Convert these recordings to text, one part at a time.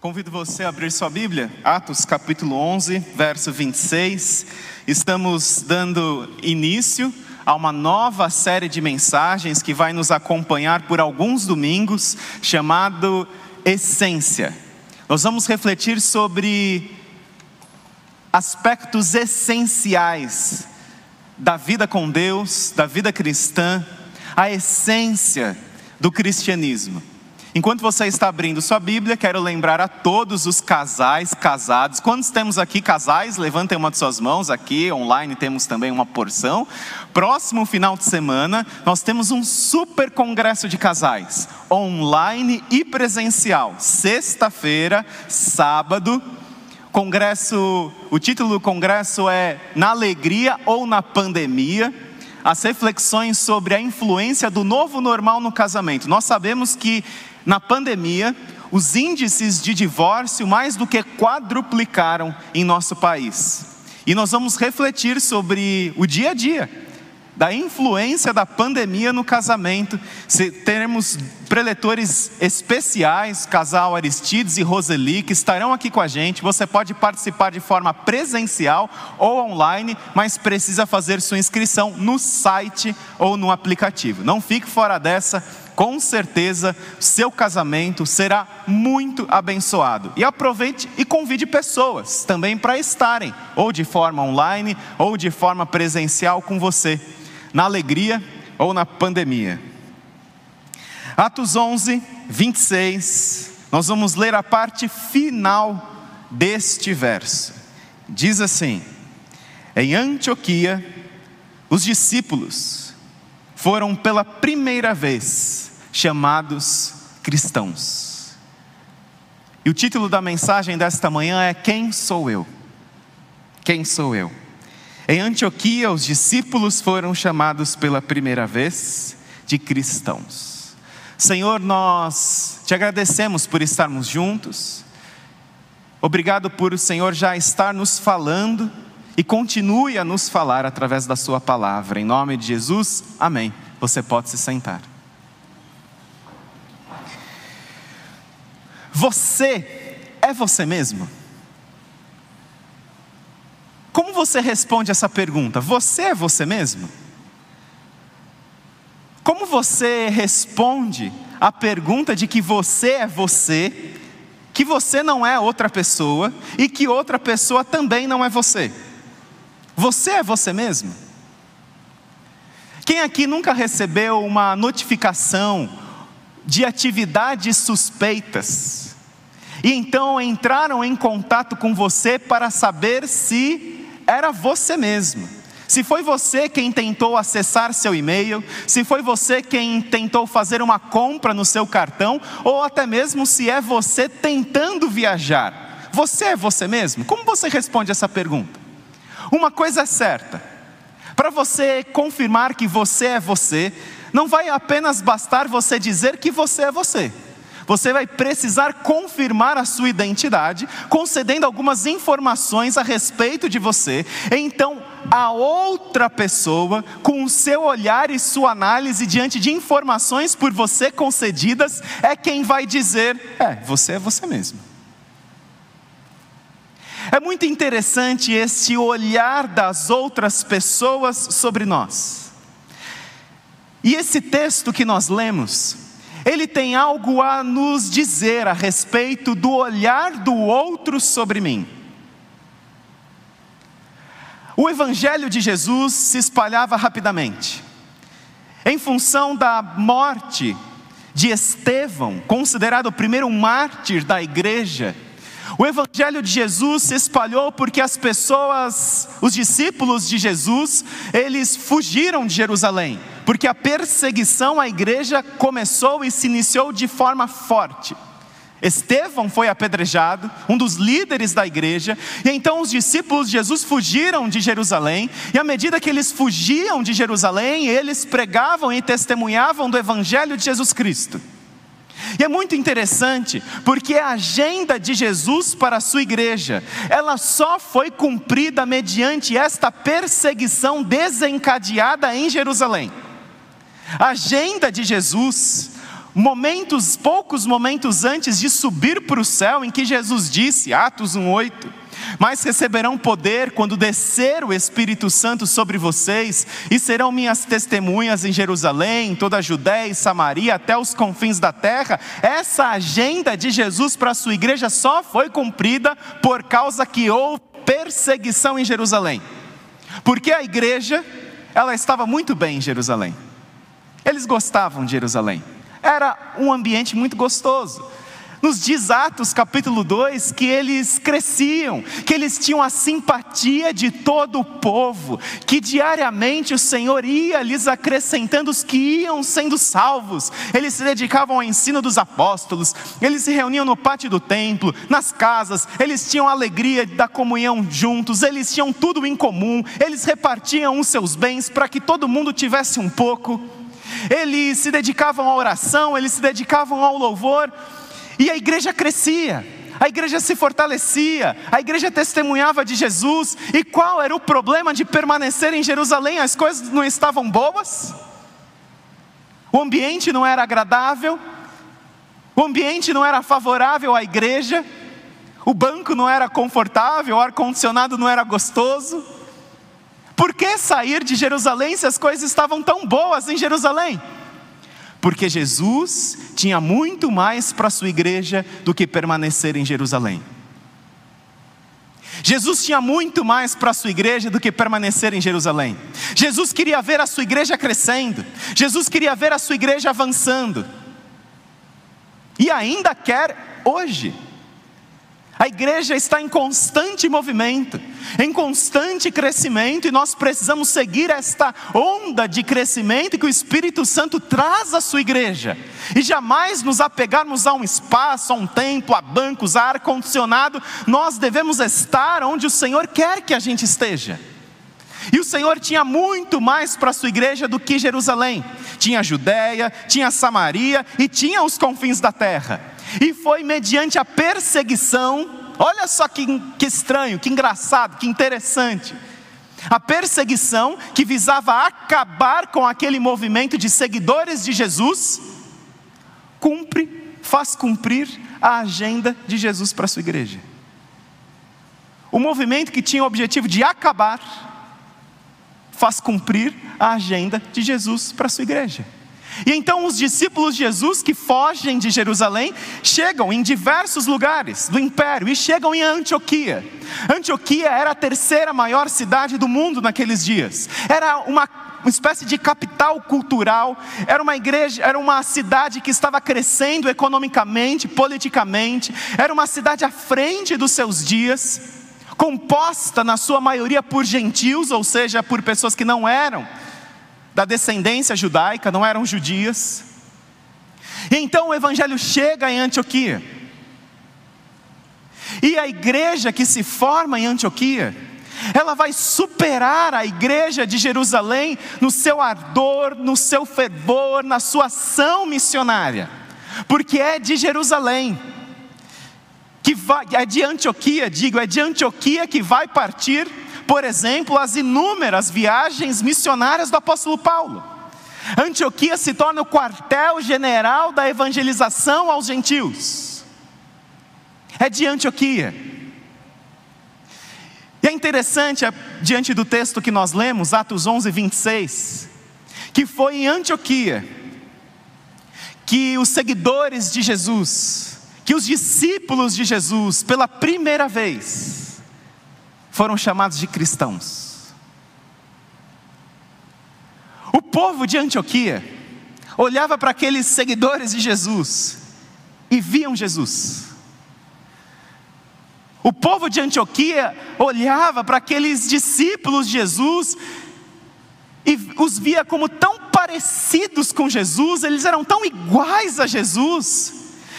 Convido você a abrir sua Bíblia, Atos capítulo 11, verso 26. Estamos dando início a uma nova série de mensagens que vai nos acompanhar por alguns domingos, chamado Essência. Nós vamos refletir sobre aspectos essenciais da vida com Deus, da vida cristã, a essência do cristianismo. Enquanto você está abrindo sua Bíblia, quero lembrar a todos os casais casados. Quantos temos aqui casais? Levantem uma de suas mãos. Aqui online temos também uma porção. Próximo final de semana, nós temos um super congresso de casais, online e presencial. Sexta-feira, sábado. Congresso, o título do congresso é Na Alegria ou na Pandemia as reflexões sobre a influência do novo normal no casamento. Nós sabemos que na pandemia, os índices de divórcio mais do que quadruplicaram em nosso país. E nós vamos refletir sobre o dia a dia da influência da pandemia no casamento. Teremos preletores especiais, casal Aristides e Roseli, que estarão aqui com a gente. Você pode participar de forma presencial ou online, mas precisa fazer sua inscrição no site ou no aplicativo. Não fique fora dessa com certeza seu casamento será muito abençoado. E aproveite e convide pessoas também para estarem, ou de forma online, ou de forma presencial com você, na alegria ou na pandemia. Atos 11, 26, nós vamos ler a parte final deste verso. Diz assim: Em Antioquia, os discípulos foram pela primeira vez chamados cristãos. E o título da mensagem desta manhã é Quem sou eu? Quem sou eu? Em Antioquia, os discípulos foram chamados pela primeira vez de cristãos. Senhor, nós te agradecemos por estarmos juntos. Obrigado por o Senhor já estar nos falando e continue a nos falar através da Sua palavra. Em nome de Jesus, amém. Você pode se sentar. Você é você mesmo? Como você responde essa pergunta? Você é você mesmo? Como você responde a pergunta de que você é você, que você não é outra pessoa e que outra pessoa também não é você? Você é você mesmo? Quem aqui nunca recebeu uma notificação de atividades suspeitas. E então entraram em contato com você para saber se era você mesmo. Se foi você quem tentou acessar seu e-mail, se foi você quem tentou fazer uma compra no seu cartão, ou até mesmo se é você tentando viajar. Você é você mesmo? Como você responde essa pergunta? Uma coisa é certa: para você confirmar que você é você, não vai apenas bastar você dizer que você é você. Você vai precisar confirmar a sua identidade, concedendo algumas informações a respeito de você. Então, a outra pessoa, com o seu olhar e sua análise diante de informações por você concedidas, é quem vai dizer: é, você é você mesmo. É muito interessante este olhar das outras pessoas sobre nós. E esse texto que nós lemos, ele tem algo a nos dizer a respeito do olhar do outro sobre mim. O evangelho de Jesus se espalhava rapidamente. Em função da morte de Estevão, considerado o primeiro mártir da igreja, o evangelho de Jesus se espalhou porque as pessoas, os discípulos de Jesus, eles fugiram de Jerusalém, porque a perseguição à igreja começou e se iniciou de forma forte. Estevão foi apedrejado, um dos líderes da igreja, e então os discípulos de Jesus fugiram de Jerusalém, e à medida que eles fugiam de Jerusalém, eles pregavam e testemunhavam do evangelho de Jesus Cristo. E é muito interessante, porque a agenda de Jesus para a sua igreja, ela só foi cumprida mediante esta perseguição desencadeada em Jerusalém. A agenda de Jesus momentos, poucos momentos antes de subir para o céu, em que Jesus disse, Atos 1,8: Mas receberão poder quando descer o Espírito Santo sobre vocês, e serão minhas testemunhas em Jerusalém, em toda a Judéia e Samaria, até os confins da terra. Essa agenda de Jesus para a sua igreja só foi cumprida por causa que houve perseguição em Jerusalém. Porque a igreja, ela estava muito bem em Jerusalém. Eles gostavam de Jerusalém. Era um ambiente muito gostoso. Nos diz Atos capítulo 2 que eles cresciam, que eles tinham a simpatia de todo o povo, que diariamente o Senhor ia lhes acrescentando os que iam sendo salvos. Eles se dedicavam ao ensino dos apóstolos, eles se reuniam no pátio do templo, nas casas, eles tinham a alegria da comunhão juntos, eles tinham tudo em comum, eles repartiam os seus bens para que todo mundo tivesse um pouco. Eles se dedicavam à oração, eles se dedicavam ao louvor. E a igreja crescia, a igreja se fortalecia, a igreja testemunhava de Jesus. E qual era o problema de permanecer em Jerusalém? As coisas não estavam boas? O ambiente não era agradável? O ambiente não era favorável à igreja? O banco não era confortável? O ar-condicionado não era gostoso? Por que sair de Jerusalém se as coisas estavam tão boas em Jerusalém? Porque Jesus tinha muito mais para a sua igreja do que permanecer em Jerusalém. Jesus tinha muito mais para a sua igreja do que permanecer em Jerusalém. Jesus queria ver a sua igreja crescendo, Jesus queria ver a sua igreja avançando, e ainda quer hoje. A igreja está em constante movimento, em constante crescimento, e nós precisamos seguir esta onda de crescimento que o Espírito Santo traz à sua igreja, e jamais nos apegarmos a um espaço, a um templo, a bancos, a ar-condicionado, nós devemos estar onde o Senhor quer que a gente esteja. E o Senhor tinha muito mais para a sua igreja do que Jerusalém. Tinha Judéia, tinha Samaria e tinha os confins da terra e foi mediante a perseguição, olha só que, que estranho, que engraçado, que interessante. A perseguição que visava acabar com aquele movimento de seguidores de Jesus, cumpre, faz cumprir a agenda de Jesus para a sua igreja. O movimento que tinha o objetivo de acabar, faz cumprir a agenda de Jesus para a sua igreja. E então os discípulos de Jesus que fogem de Jerusalém chegam em diversos lugares do império e chegam em Antioquia. Antioquia era a terceira maior cidade do mundo naqueles dias. Era uma uma espécie de capital cultural, era uma igreja, era uma cidade que estava crescendo economicamente, politicamente, era uma cidade à frente dos seus dias, composta na sua maioria por gentios, ou seja, por pessoas que não eram da descendência judaica, não eram judias. Então o evangelho chega em Antioquia. E a igreja que se forma em Antioquia, ela vai superar a igreja de Jerusalém no seu ardor, no seu fervor, na sua ação missionária, porque é de Jerusalém, que vai, é de Antioquia, digo, é de Antioquia que vai partir por exemplo, as inúmeras viagens missionárias do apóstolo Paulo. Antioquia se torna o quartel-general da evangelização aos gentios. É de Antioquia. E é interessante, é, diante do texto que nós lemos, Atos 11, 26, que foi em Antioquia que os seguidores de Jesus, que os discípulos de Jesus, pela primeira vez, foram chamados de cristãos. O povo de Antioquia olhava para aqueles seguidores de Jesus e viam Jesus. O povo de Antioquia olhava para aqueles discípulos de Jesus e os via como tão parecidos com Jesus, eles eram tão iguais a Jesus,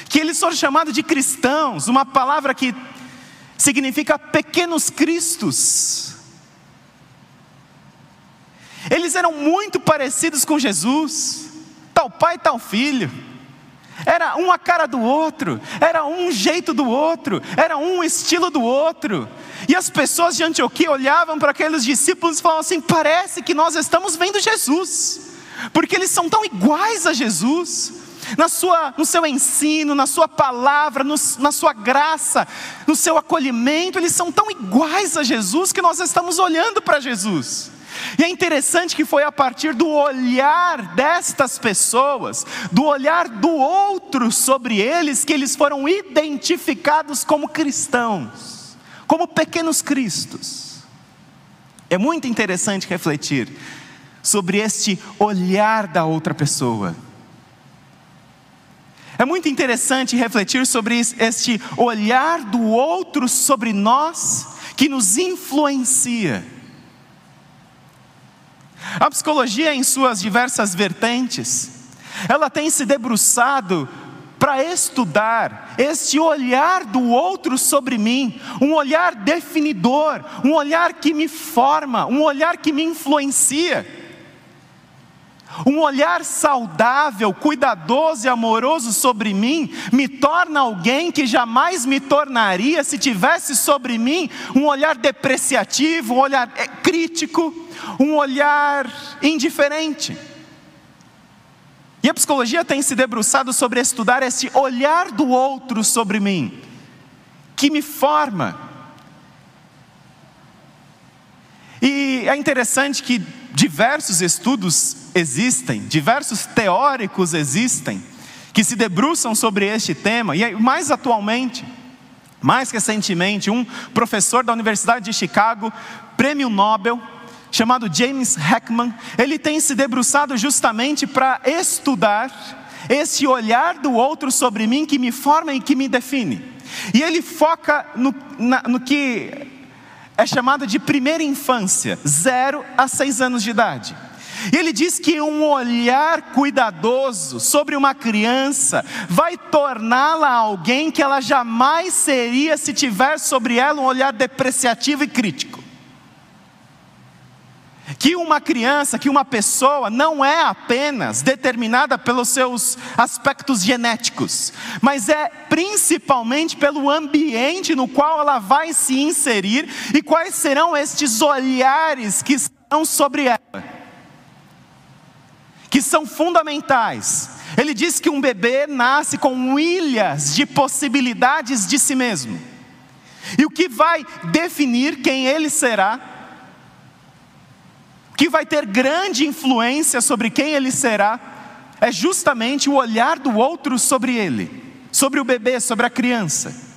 que eles foram chamados de cristãos, uma palavra que significa pequenos cristos. Eles eram muito parecidos com Jesus, tal pai, tal filho. Era um a cara do outro, era um jeito do outro, era um estilo do outro. E as pessoas de Antioquia olhavam para aqueles discípulos e falavam assim: parece que nós estamos vendo Jesus, porque eles são tão iguais a Jesus. Na sua, no seu ensino, na sua palavra, no, na sua graça, no seu acolhimento, eles são tão iguais a Jesus que nós estamos olhando para Jesus. E é interessante que foi a partir do olhar destas pessoas, do olhar do outro sobre eles, que eles foram identificados como cristãos, como pequenos cristos. É muito interessante refletir sobre este olhar da outra pessoa. É muito interessante refletir sobre este olhar do outro sobre nós que nos influencia. A psicologia, em suas diversas vertentes, ela tem se debruçado para estudar este olhar do outro sobre mim, um olhar definidor, um olhar que me forma, um olhar que me influencia. Um olhar saudável, cuidadoso e amoroso sobre mim me torna alguém que jamais me tornaria se tivesse sobre mim um olhar depreciativo, um olhar eh, crítico, um olhar indiferente. E a psicologia tem se debruçado sobre estudar esse olhar do outro sobre mim, que me forma. E é interessante que diversos estudos existem, diversos teóricos existem, que se debruçam sobre este tema, e mais atualmente, mais recentemente, um professor da Universidade de Chicago, prêmio Nobel, chamado James Heckman, ele tem se debruçado justamente para estudar esse olhar do outro sobre mim que me forma e que me define. E ele foca no, na, no que é chamado de primeira infância, zero a seis anos de idade. E ele diz que um olhar cuidadoso sobre uma criança vai torná-la alguém que ela jamais seria se tivesse sobre ela um olhar depreciativo e crítico. Que uma criança, que uma pessoa não é apenas determinada pelos seus aspectos genéticos, mas é principalmente pelo ambiente no qual ela vai se inserir e quais serão estes olhares que estão sobre ela que são fundamentais. Ele diz que um bebê nasce com ilhas de possibilidades de si mesmo. E o que vai definir quem ele será, o que vai ter grande influência sobre quem ele será, é justamente o olhar do outro sobre ele, sobre o bebê, sobre a criança.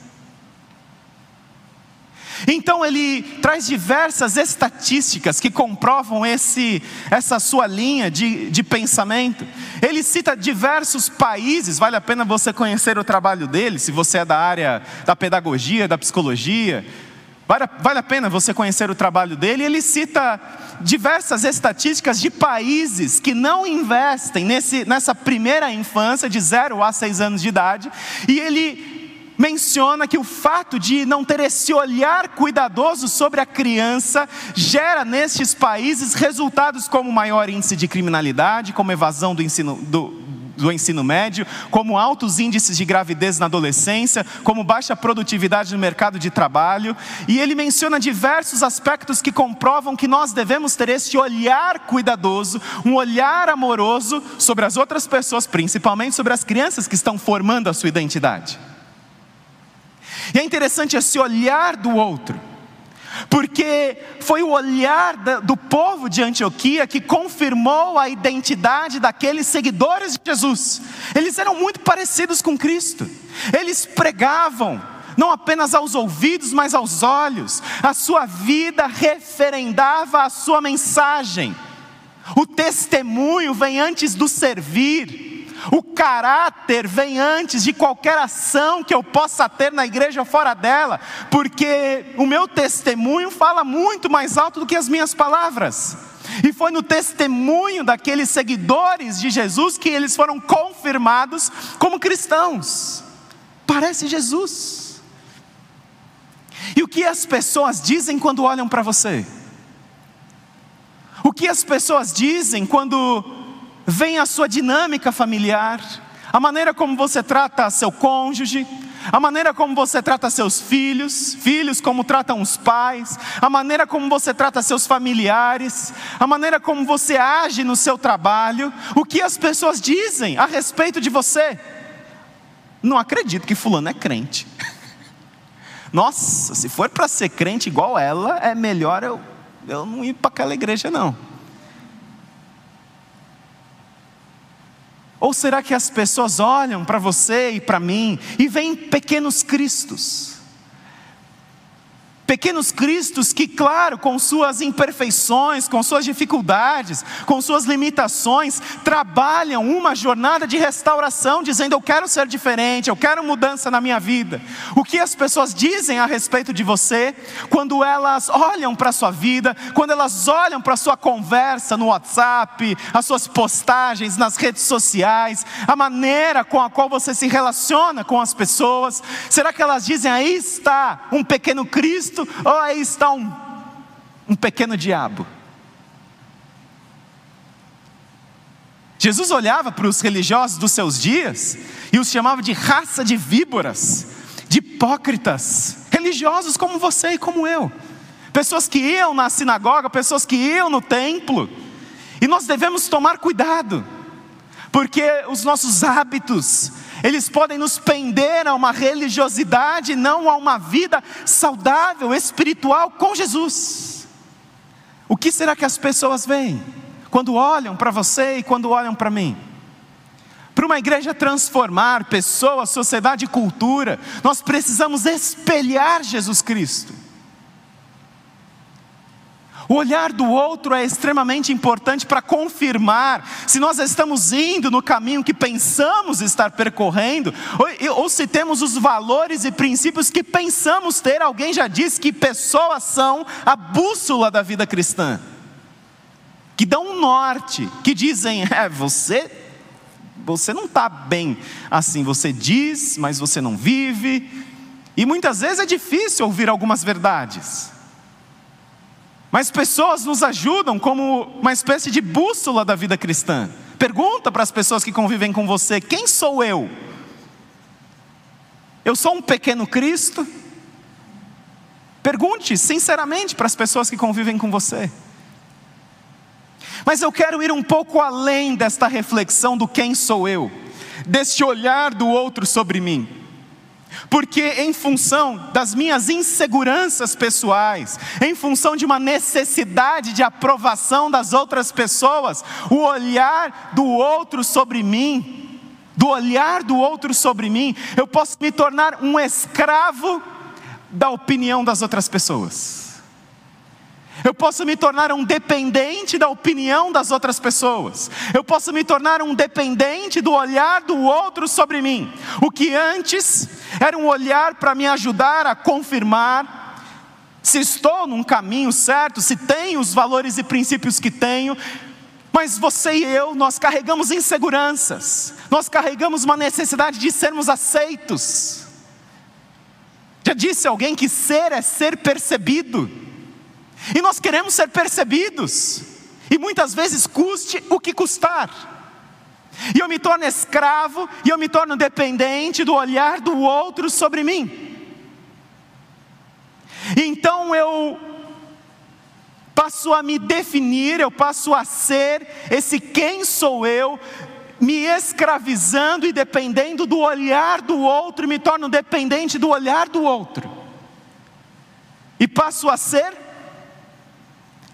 Então ele traz diversas estatísticas que comprovam esse, essa sua linha de, de pensamento. Ele cita diversos países, vale a pena você conhecer o trabalho dele, se você é da área da pedagogia, da psicologia. Vale, vale a pena você conhecer o trabalho dele. Ele cita diversas estatísticas de países que não investem nesse, nessa primeira infância, de 0 a 6 anos de idade, e ele menciona que o fato de não ter esse olhar cuidadoso sobre a criança gera nestes países resultados como maior índice de criminalidade, como evasão do ensino, do, do ensino médio, como altos índices de gravidez na adolescência, como baixa produtividade no mercado de trabalho, e ele menciona diversos aspectos que comprovam que nós devemos ter esse olhar cuidadoso, um olhar amoroso sobre as outras pessoas, principalmente sobre as crianças que estão formando a sua identidade. E é interessante esse olhar do outro, porque foi o olhar do povo de Antioquia que confirmou a identidade daqueles seguidores de Jesus. Eles eram muito parecidos com Cristo, eles pregavam, não apenas aos ouvidos, mas aos olhos, a sua vida referendava a sua mensagem. O testemunho vem antes do servir. O caráter vem antes de qualquer ação que eu possa ter na igreja ou fora dela, porque o meu testemunho fala muito mais alto do que as minhas palavras. E foi no testemunho daqueles seguidores de Jesus que eles foram confirmados como cristãos. Parece Jesus. E o que as pessoas dizem quando olham para você? O que as pessoas dizem quando vem a sua dinâmica familiar, a maneira como você trata seu cônjuge, a maneira como você trata seus filhos, filhos como tratam os pais, a maneira como você trata seus familiares, a maneira como você age no seu trabalho, o que as pessoas dizem a respeito de você. Não acredito que Fulano é crente. Nossa, se for para ser crente igual ela, é melhor eu, eu não ir para aquela igreja, não. Ou será que as pessoas olham para você e para mim e veem pequenos cristos? Pequenos cristos que, claro, com suas imperfeições, com suas dificuldades, com suas limitações, trabalham uma jornada de restauração, dizendo: Eu quero ser diferente, eu quero mudança na minha vida. O que as pessoas dizem a respeito de você, quando elas olham para a sua vida, quando elas olham para a sua conversa no WhatsApp, as suas postagens nas redes sociais, a maneira com a qual você se relaciona com as pessoas, será que elas dizem: Aí está um pequeno Cristo? Cristo, aí está um, um pequeno diabo. Jesus olhava para os religiosos dos seus dias e os chamava de raça de víboras, de hipócritas, religiosos como você e como eu, pessoas que iam na sinagoga, pessoas que iam no templo, e nós devemos tomar cuidado, porque os nossos hábitos, eles podem nos pender a uma religiosidade, não a uma vida saudável, espiritual com Jesus. O que será que as pessoas veem quando olham para você e quando olham para mim? Para uma igreja transformar pessoas, sociedade e cultura, nós precisamos espelhar Jesus Cristo. O olhar do outro é extremamente importante para confirmar se nós estamos indo no caminho que pensamos estar percorrendo, ou, ou, se temos os valores e princípios que pensamos ter. Alguém já disse que pessoas são a bússola da vida cristã, que dão um norte, que dizem: é, você, você não está bem assim, você diz, mas você não vive. E muitas vezes é difícil ouvir algumas verdades. Mas pessoas nos ajudam como uma espécie de bússola da vida cristã. Pergunta para as pessoas que convivem com você: quem sou eu? Eu sou um pequeno Cristo? Pergunte sinceramente para as pessoas que convivem com você. Mas eu quero ir um pouco além desta reflexão do quem sou eu, deste olhar do outro sobre mim porque em função das minhas inseguranças pessoais, em função de uma necessidade de aprovação das outras pessoas, o olhar do outro sobre mim, do olhar do outro sobre mim, eu posso me tornar um escravo da opinião das outras pessoas. Eu posso me tornar um dependente da opinião das outras pessoas. Eu posso me tornar um dependente do olhar do outro sobre mim. O que antes era um olhar para me ajudar a confirmar se estou num caminho certo, se tenho os valores e princípios que tenho. Mas você e eu, nós carregamos inseguranças, nós carregamos uma necessidade de sermos aceitos. Já disse alguém que ser é ser percebido. E nós queremos ser percebidos, e muitas vezes custe o que custar. E eu me torno escravo, e eu me torno dependente do olhar do outro sobre mim. Então eu passo a me definir, eu passo a ser esse quem sou eu, me escravizando e dependendo do olhar do outro, me torno dependente do olhar do outro. E passo a ser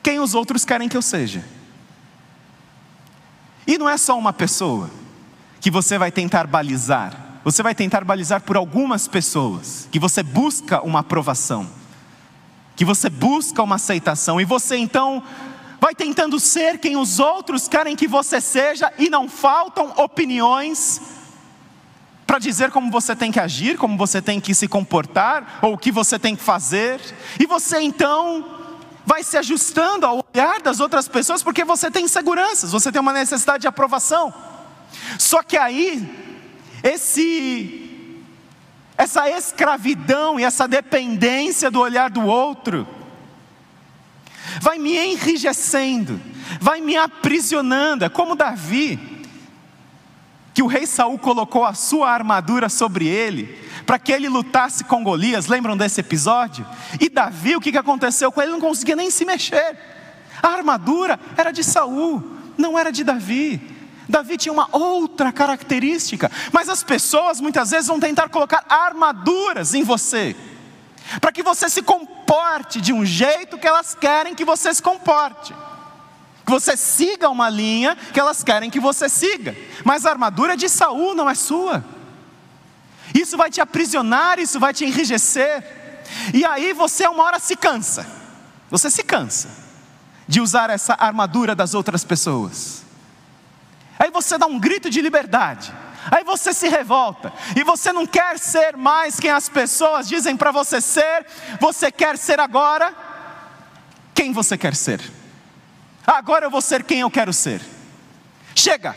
quem os outros querem que eu seja. E não é só uma pessoa que você vai tentar balizar, você vai tentar balizar por algumas pessoas, que você busca uma aprovação, que você busca uma aceitação, e você então vai tentando ser quem os outros querem que você seja, e não faltam opiniões para dizer como você tem que agir, como você tem que se comportar, ou o que você tem que fazer, e você então vai se ajustando ao olhar das outras pessoas, porque você tem inseguranças, você tem uma necessidade de aprovação. Só que aí, esse, essa escravidão e essa dependência do olhar do outro, vai me enrijecendo, vai me aprisionando. É como Davi, que o rei Saul colocou a sua armadura sobre ele, para que ele lutasse com Golias, lembram desse episódio? E Davi, o que aconteceu com ele? Ele não conseguia nem se mexer. A armadura era de Saul, não era de Davi. Davi tinha uma outra característica, mas as pessoas muitas vezes vão tentar colocar armaduras em você, para que você se comporte de um jeito que elas querem que você se comporte, que você siga uma linha que elas querem que você siga, mas a armadura de Saul, não é sua. Isso vai te aprisionar, isso vai te enrijecer, e aí você uma hora se cansa, você se cansa de usar essa armadura das outras pessoas. Aí você dá um grito de liberdade. Aí você se revolta e você não quer ser mais quem as pessoas dizem para você ser, você quer ser agora quem você quer ser. Agora eu vou ser quem eu quero ser. Chega.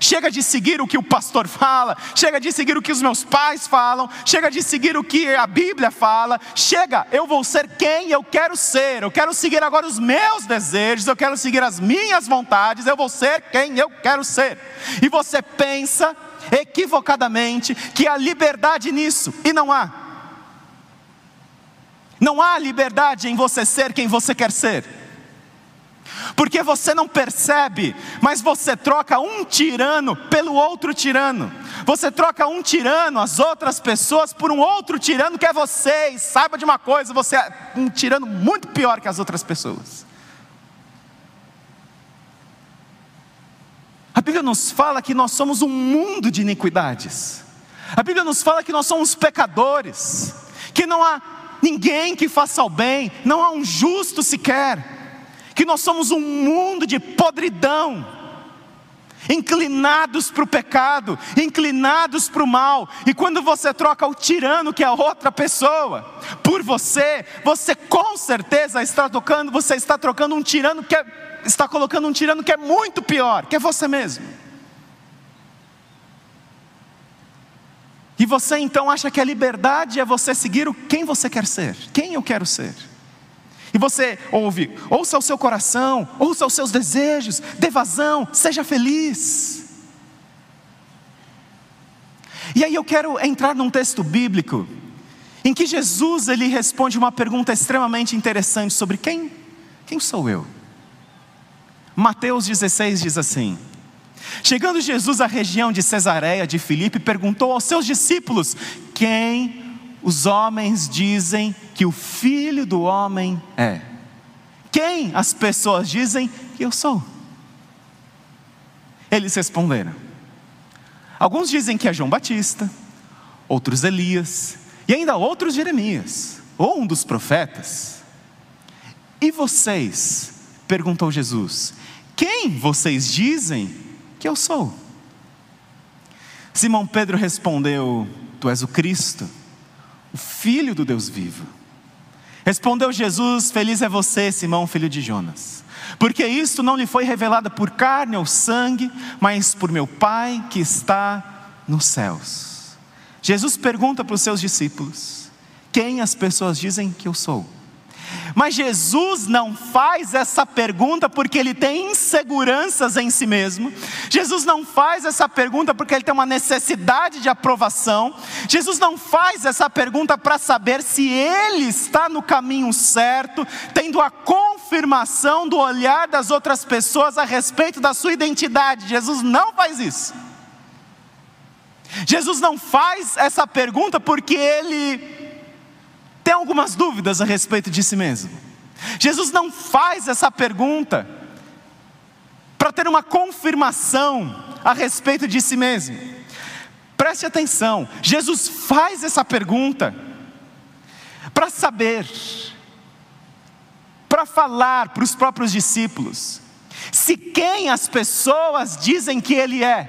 Chega de seguir o que o pastor fala, chega de seguir o que os meus pais falam, chega de seguir o que a Bíblia fala. Chega, eu vou ser quem eu quero ser. Eu quero seguir agora os meus desejos, eu quero seguir as minhas vontades, eu vou ser quem eu quero ser. E você pensa equivocadamente que há liberdade nisso, e não há. Não há liberdade em você ser quem você quer ser porque você não percebe, mas você troca um tirano pelo outro tirano. Você troca um tirano, as outras pessoas, por um outro tirano que é você. E saiba de uma coisa: você é um tirano muito pior que as outras pessoas. A Bíblia nos fala que nós somos um mundo de iniquidades. A Bíblia nos fala que nós somos pecadores, que não há ninguém que faça o bem, não há um justo sequer que nós somos um mundo de podridão, inclinados para o pecado, inclinados para o mal, e quando você troca o tirano, que é outra pessoa, por você, você com certeza está trocando, você está trocando um tirano que é, está colocando um tirano que é muito pior, que é você mesmo. E você então acha que a liberdade é você seguir o quem você quer ser, quem eu quero ser. Você ouve, ouça o seu coração, ouça os seus desejos, dê vazão, seja feliz. E aí eu quero entrar num texto bíblico em que Jesus ele responde uma pergunta extremamente interessante sobre quem, quem sou eu? Mateus 16 diz assim: Chegando Jesus à região de Cesareia de Filipe, perguntou aos seus discípulos: Quem os homens dizem que o filho do homem é? Quem as pessoas dizem que eu sou? Eles responderam. Alguns dizem que é João Batista, outros Elias, e ainda outros Jeremias, ou um dos profetas. E vocês? perguntou Jesus. Quem vocês dizem que eu sou? Simão Pedro respondeu: Tu és o Cristo o Filho do Deus vivo. Respondeu Jesus: Feliz é você, Simão, filho de Jonas, porque isto não lhe foi revelado por carne ou sangue, mas por meu Pai que está nos céus. Jesus pergunta para os seus discípulos: Quem as pessoas dizem que eu sou? Mas Jesus não faz essa pergunta porque ele tem inseguranças em si mesmo. Jesus não faz essa pergunta porque ele tem uma necessidade de aprovação. Jesus não faz essa pergunta para saber se ele está no caminho certo, tendo a confirmação do olhar das outras pessoas a respeito da sua identidade. Jesus não faz isso. Jesus não faz essa pergunta porque ele tem algumas dúvidas a respeito de si mesmo. Jesus não faz essa pergunta para ter uma confirmação a respeito de si mesmo. Preste atenção, Jesus faz essa pergunta para saber, para falar para os próprios discípulos, se quem as pessoas dizem que Ele é,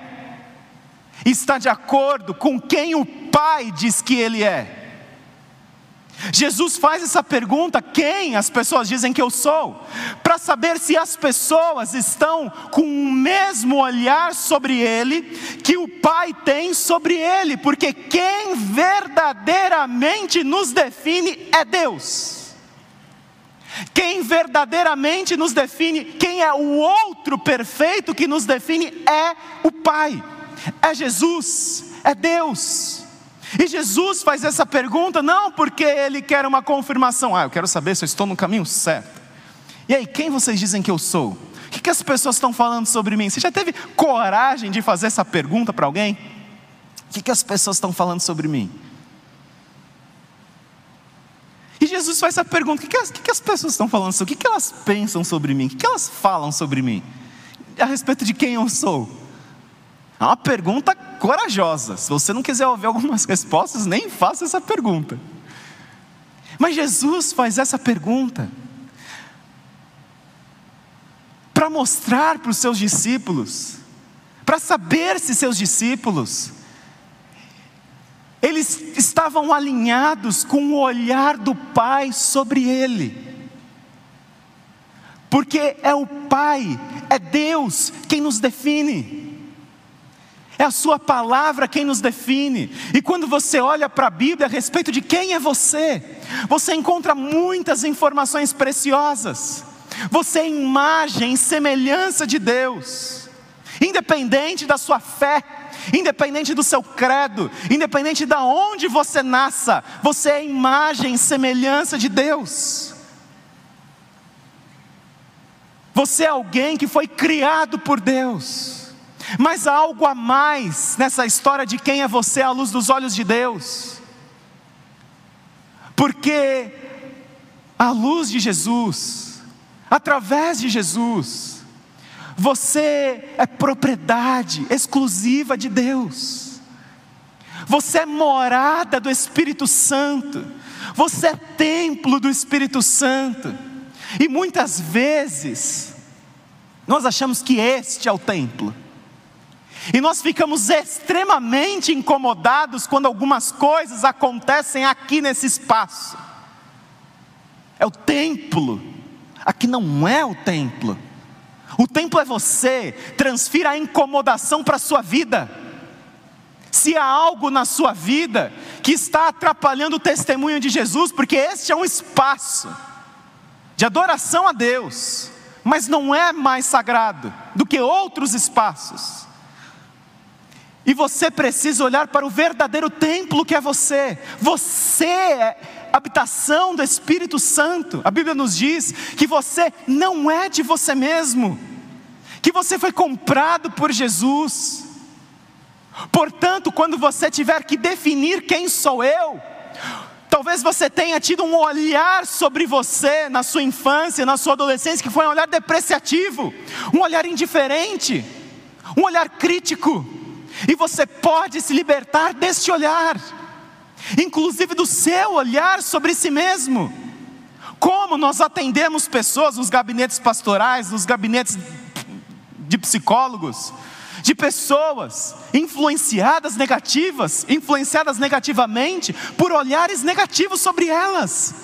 está de acordo com quem o Pai diz que Ele é. Jesus faz essa pergunta: quem as pessoas dizem que eu sou? Para saber se as pessoas estão com o mesmo olhar sobre Ele que o Pai tem sobre Ele, porque quem verdadeiramente nos define é Deus. Quem verdadeiramente nos define, quem é o outro perfeito que nos define é o Pai. é Jesus, é Deus. E Jesus faz essa pergunta não porque ele quer uma confirmação, ah, eu quero saber se eu estou no caminho certo. E aí, quem vocês dizem que eu sou? O que, que as pessoas estão falando sobre mim? Você já teve coragem de fazer essa pergunta para alguém? O que, que as pessoas estão falando sobre mim? E Jesus faz essa pergunta: o que, que, as, que, que as pessoas estão falando sobre? O que, que elas pensam sobre mim? O que, que elas falam sobre mim? A respeito de quem eu sou? É uma pergunta corajosa. Se você não quiser ouvir algumas respostas, nem faça essa pergunta. Mas Jesus faz essa pergunta para mostrar para os seus discípulos, para saber se seus discípulos eles estavam alinhados com o olhar do Pai sobre ele. Porque é o Pai, é Deus quem nos define. É a Sua palavra quem nos define. E quando você olha para a Bíblia a respeito de quem é você, você encontra muitas informações preciosas. Você é imagem e semelhança de Deus, independente da sua fé, independente do seu credo, independente de onde você nasça, você é imagem e semelhança de Deus. Você é alguém que foi criado por Deus, mas há algo a mais nessa história de quem é você à luz dos olhos de Deus, porque a luz de Jesus, através de Jesus, você é propriedade exclusiva de Deus. Você é morada do Espírito Santo. Você é templo do Espírito Santo. E muitas vezes, nós achamos que este é o templo. E nós ficamos extremamente incomodados quando algumas coisas acontecem aqui nesse espaço. É o templo. Aqui não é o templo. O templo é você, transfira a incomodação para a sua vida. Se há algo na sua vida que está atrapalhando o testemunho de Jesus, porque este é um espaço de adoração a Deus, mas não é mais sagrado do que outros espaços. E você precisa olhar para o verdadeiro templo que é você. Você é habitação do Espírito Santo. A Bíblia nos diz que você não é de você mesmo que você foi comprado por Jesus. Portanto, quando você tiver que definir quem sou eu, talvez você tenha tido um olhar sobre você na sua infância, na sua adolescência, que foi um olhar depreciativo, um olhar indiferente, um olhar crítico, e você pode se libertar deste olhar, inclusive do seu olhar sobre si mesmo. Como nós atendemos pessoas nos gabinetes pastorais, nos gabinetes de psicólogos, de pessoas influenciadas negativas, influenciadas negativamente por olhares negativos sobre elas.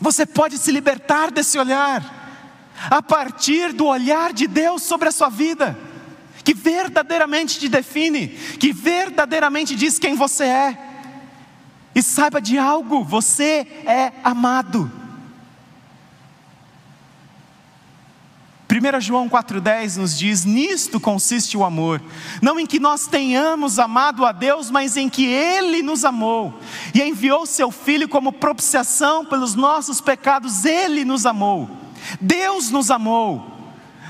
Você pode se libertar desse olhar, a partir do olhar de Deus sobre a sua vida, que verdadeiramente te define, que verdadeiramente diz quem você é. E saiba de algo, você é amado. 1 João 4,10 nos diz: Nisto consiste o amor, não em que nós tenhamos amado a Deus, mas em que Ele nos amou e enviou Seu Filho como propiciação pelos nossos pecados, Ele nos amou. Deus nos amou,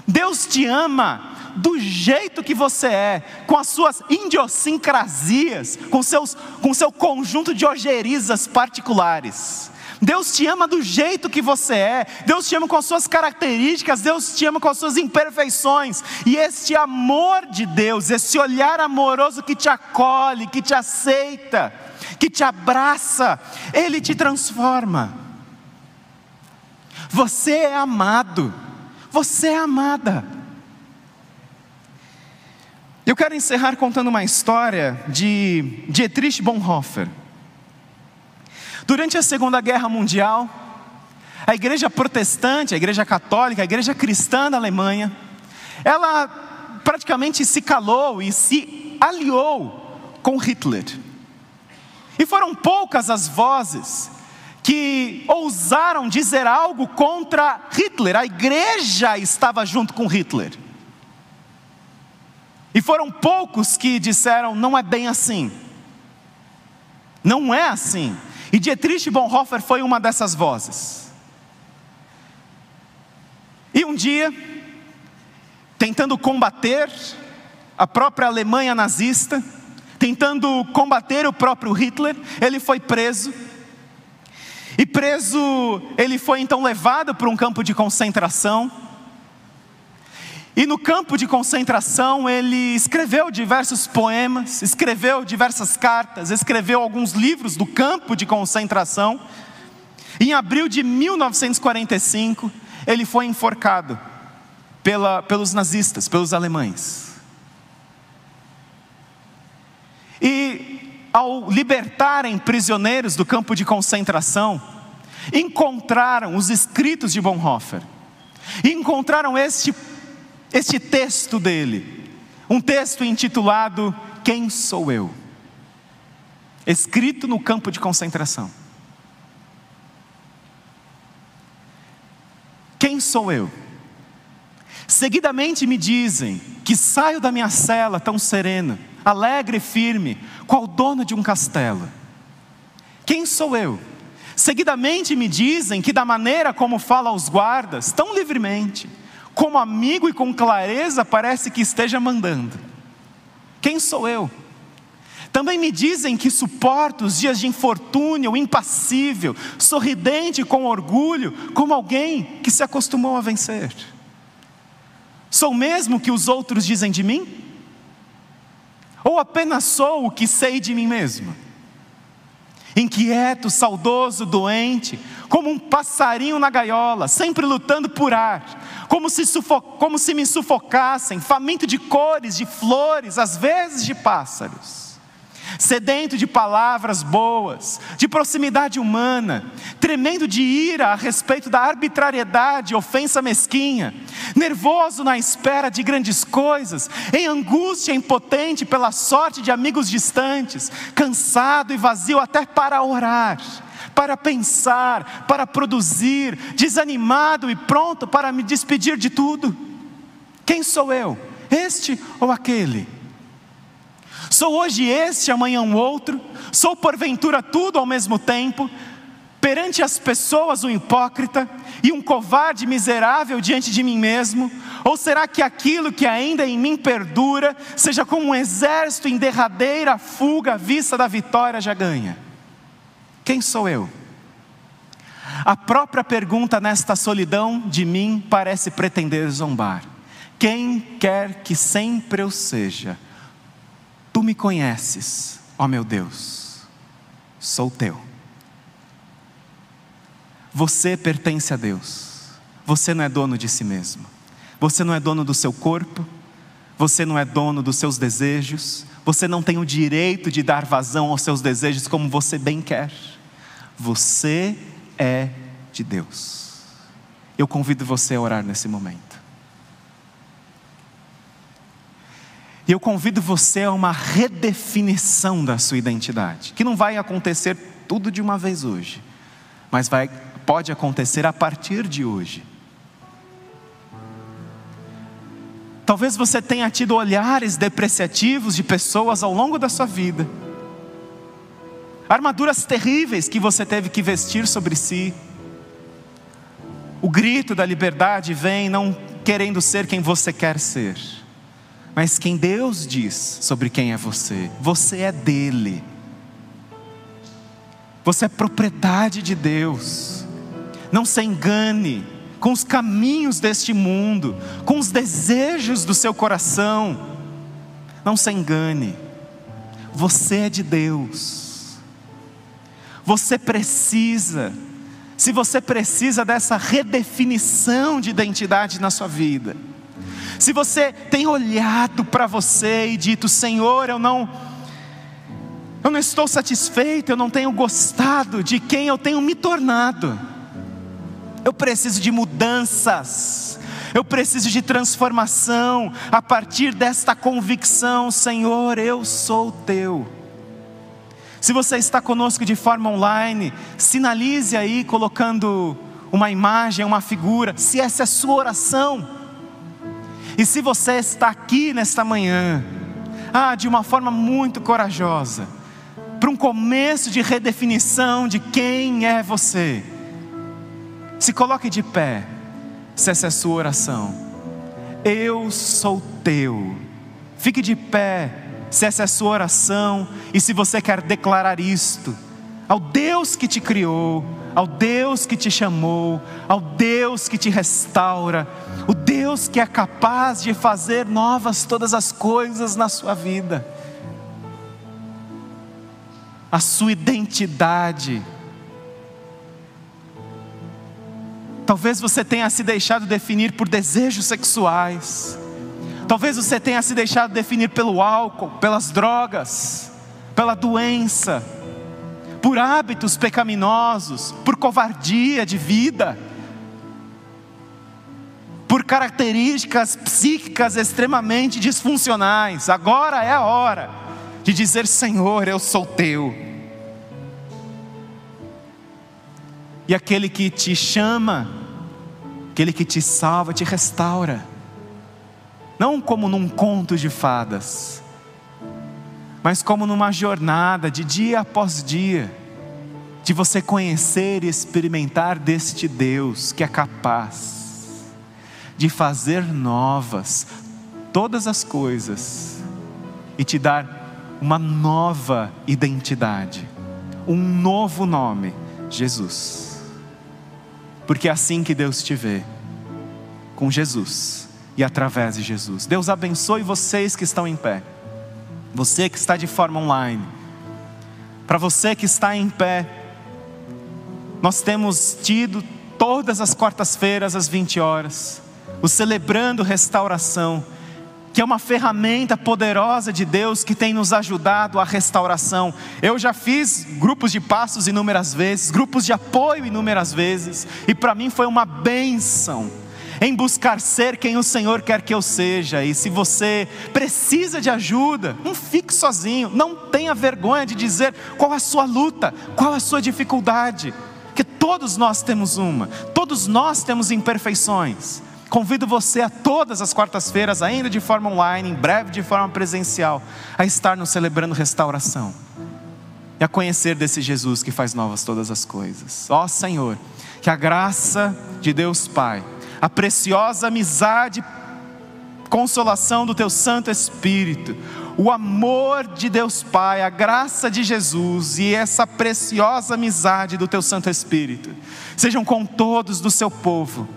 Deus te ama do jeito que você é, com as suas idiosincrasias, com, seus, com seu conjunto de ogerizas particulares. Deus te ama do jeito que você é, Deus te ama com as suas características, Deus te ama com as suas imperfeições, e este amor de Deus, esse olhar amoroso que te acolhe, que te aceita, que te abraça, ele te transforma. Você é amado, você é amada. Eu quero encerrar contando uma história de Dietrich Bonhoeffer. Durante a Segunda Guerra Mundial, a igreja protestante, a igreja católica, a igreja cristã da Alemanha, ela praticamente se calou e se aliou com Hitler. E foram poucas as vozes que ousaram dizer algo contra Hitler. A igreja estava junto com Hitler. E foram poucos que disseram: não é bem assim. Não é assim. E Dietrich Bonhoeffer foi uma dessas vozes. E um dia, tentando combater a própria Alemanha nazista, tentando combater o próprio Hitler, ele foi preso. E preso, ele foi então levado para um campo de concentração. E no campo de concentração ele escreveu diversos poemas, escreveu diversas cartas, escreveu alguns livros do campo de concentração. Em abril de 1945, ele foi enforcado pela, pelos nazistas, pelos alemães. E ao libertarem prisioneiros do campo de concentração, encontraram os escritos de Bonhoeffer, e encontraram este, este texto dele, um texto intitulado Quem Sou Eu? Escrito no campo de concentração. Quem sou eu? Seguidamente me dizem que saio da minha cela tão serena, alegre e firme, qual dono de um castelo. Quem sou eu? Seguidamente me dizem que, da maneira como fala aos guardas, tão livremente, como amigo e com clareza, parece que esteja mandando. Quem sou eu? Também me dizem que suporto os dias de infortúnio, impassível, sorridente com orgulho, como alguém que se acostumou a vencer. Sou mesmo o que os outros dizem de mim? Ou apenas sou o que sei de mim mesmo? Inquieto, saudoso, doente, como um passarinho na gaiola, sempre lutando por ar, como se, como se me sufocassem, faminto de cores, de flores, às vezes de pássaros. Sedento de palavras boas, de proximidade humana, tremendo de ira a respeito da arbitrariedade, ofensa mesquinha, nervoso na espera de grandes coisas, em angústia impotente pela sorte de amigos distantes, cansado e vazio até para orar para pensar, para produzir, desanimado e pronto para me despedir de tudo. Quem sou eu? Este ou aquele? Sou hoje este, amanhã um outro, sou porventura tudo ao mesmo tempo, perante as pessoas um hipócrita e um covarde miserável diante de mim mesmo? Ou será que aquilo que ainda em mim perdura, seja como um exército em derradeira fuga à vista da vitória já ganha? Quem sou eu? A própria pergunta nesta solidão de mim parece pretender zombar. Quem quer que sempre eu seja, Tu me conheces, ó meu Deus, sou teu. Você pertence a Deus, você não é dono de si mesmo, você não é dono do seu corpo, você não é dono dos seus desejos, você não tem o direito de dar vazão aos seus desejos como você bem quer. Você é de Deus. Eu convido você a orar nesse momento. E eu convido você a uma redefinição da sua identidade, que não vai acontecer tudo de uma vez hoje, mas vai, pode acontecer a partir de hoje. Talvez você tenha tido olhares depreciativos de pessoas ao longo da sua vida, armaduras terríveis que você teve que vestir sobre si. O grito da liberdade vem não querendo ser quem você quer ser mas quem Deus diz sobre quem é você, você é dele. Você é propriedade de Deus. Não se engane com os caminhos deste mundo, com os desejos do seu coração. Não se engane. Você é de Deus. Você precisa, se você precisa dessa redefinição de identidade na sua vida, se você tem olhado para você e dito: Senhor, eu não, eu não estou satisfeito, eu não tenho gostado de quem eu tenho me tornado, eu preciso de mudanças, eu preciso de transformação, a partir desta convicção: Senhor, eu sou teu. Se você está conosco de forma online, sinalize aí colocando uma imagem, uma figura, se essa é a sua oração E se você está aqui nesta manhã, ah, de uma forma muito corajosa, para um começo de redefinição de quem é você, se coloque de pé, se essa é a sua oração. Eu sou teu. Fique de pé, se essa é a sua oração e se você quer declarar isto ao Deus que te criou, ao Deus que te chamou, ao Deus que te restaura, o Deus que é capaz de fazer novas todas as coisas na sua vida. A sua identidade. Talvez você tenha se deixado definir por desejos sexuais. Talvez você tenha se deixado definir pelo álcool, pelas drogas, pela doença por hábitos pecaminosos, por covardia de vida, por características psíquicas extremamente disfuncionais. Agora é a hora de dizer: Senhor, eu sou teu. E aquele que te chama, aquele que te salva, te restaura. Não como num conto de fadas, mas como numa jornada de dia após dia, de você conhecer e experimentar deste Deus que é capaz de fazer novas todas as coisas e te dar uma nova identidade, um novo nome, Jesus. Porque é assim que Deus te vê, com Jesus e através de Jesus. Deus abençoe vocês que estão em pé. Você que está de forma online, para você que está em pé, nós temos tido todas as quartas-feiras às 20 horas, o Celebrando Restauração, que é uma ferramenta poderosa de Deus que tem nos ajudado à restauração. Eu já fiz grupos de passos inúmeras vezes, grupos de apoio inúmeras vezes, e para mim foi uma bênção em buscar ser quem o Senhor quer que eu seja. E se você precisa de ajuda, não fique sozinho, não tenha vergonha de dizer qual a sua luta, qual a sua dificuldade, que todos nós temos uma, todos nós temos imperfeições. Convido você a todas as quartas-feiras, ainda de forma online, em breve de forma presencial, a estar nos celebrando restauração e a conhecer desse Jesus que faz novas todas as coisas. Ó Senhor, que a graça de Deus Pai a preciosa amizade, consolação do teu Santo Espírito, o amor de Deus Pai, a graça de Jesus e essa preciosa amizade do teu Santo Espírito, sejam com todos do seu povo,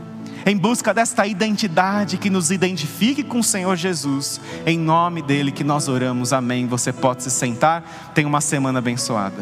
em busca desta identidade que nos identifique com o Senhor Jesus, em nome dele que nós oramos, amém. Você pode se sentar, tenha uma semana abençoada.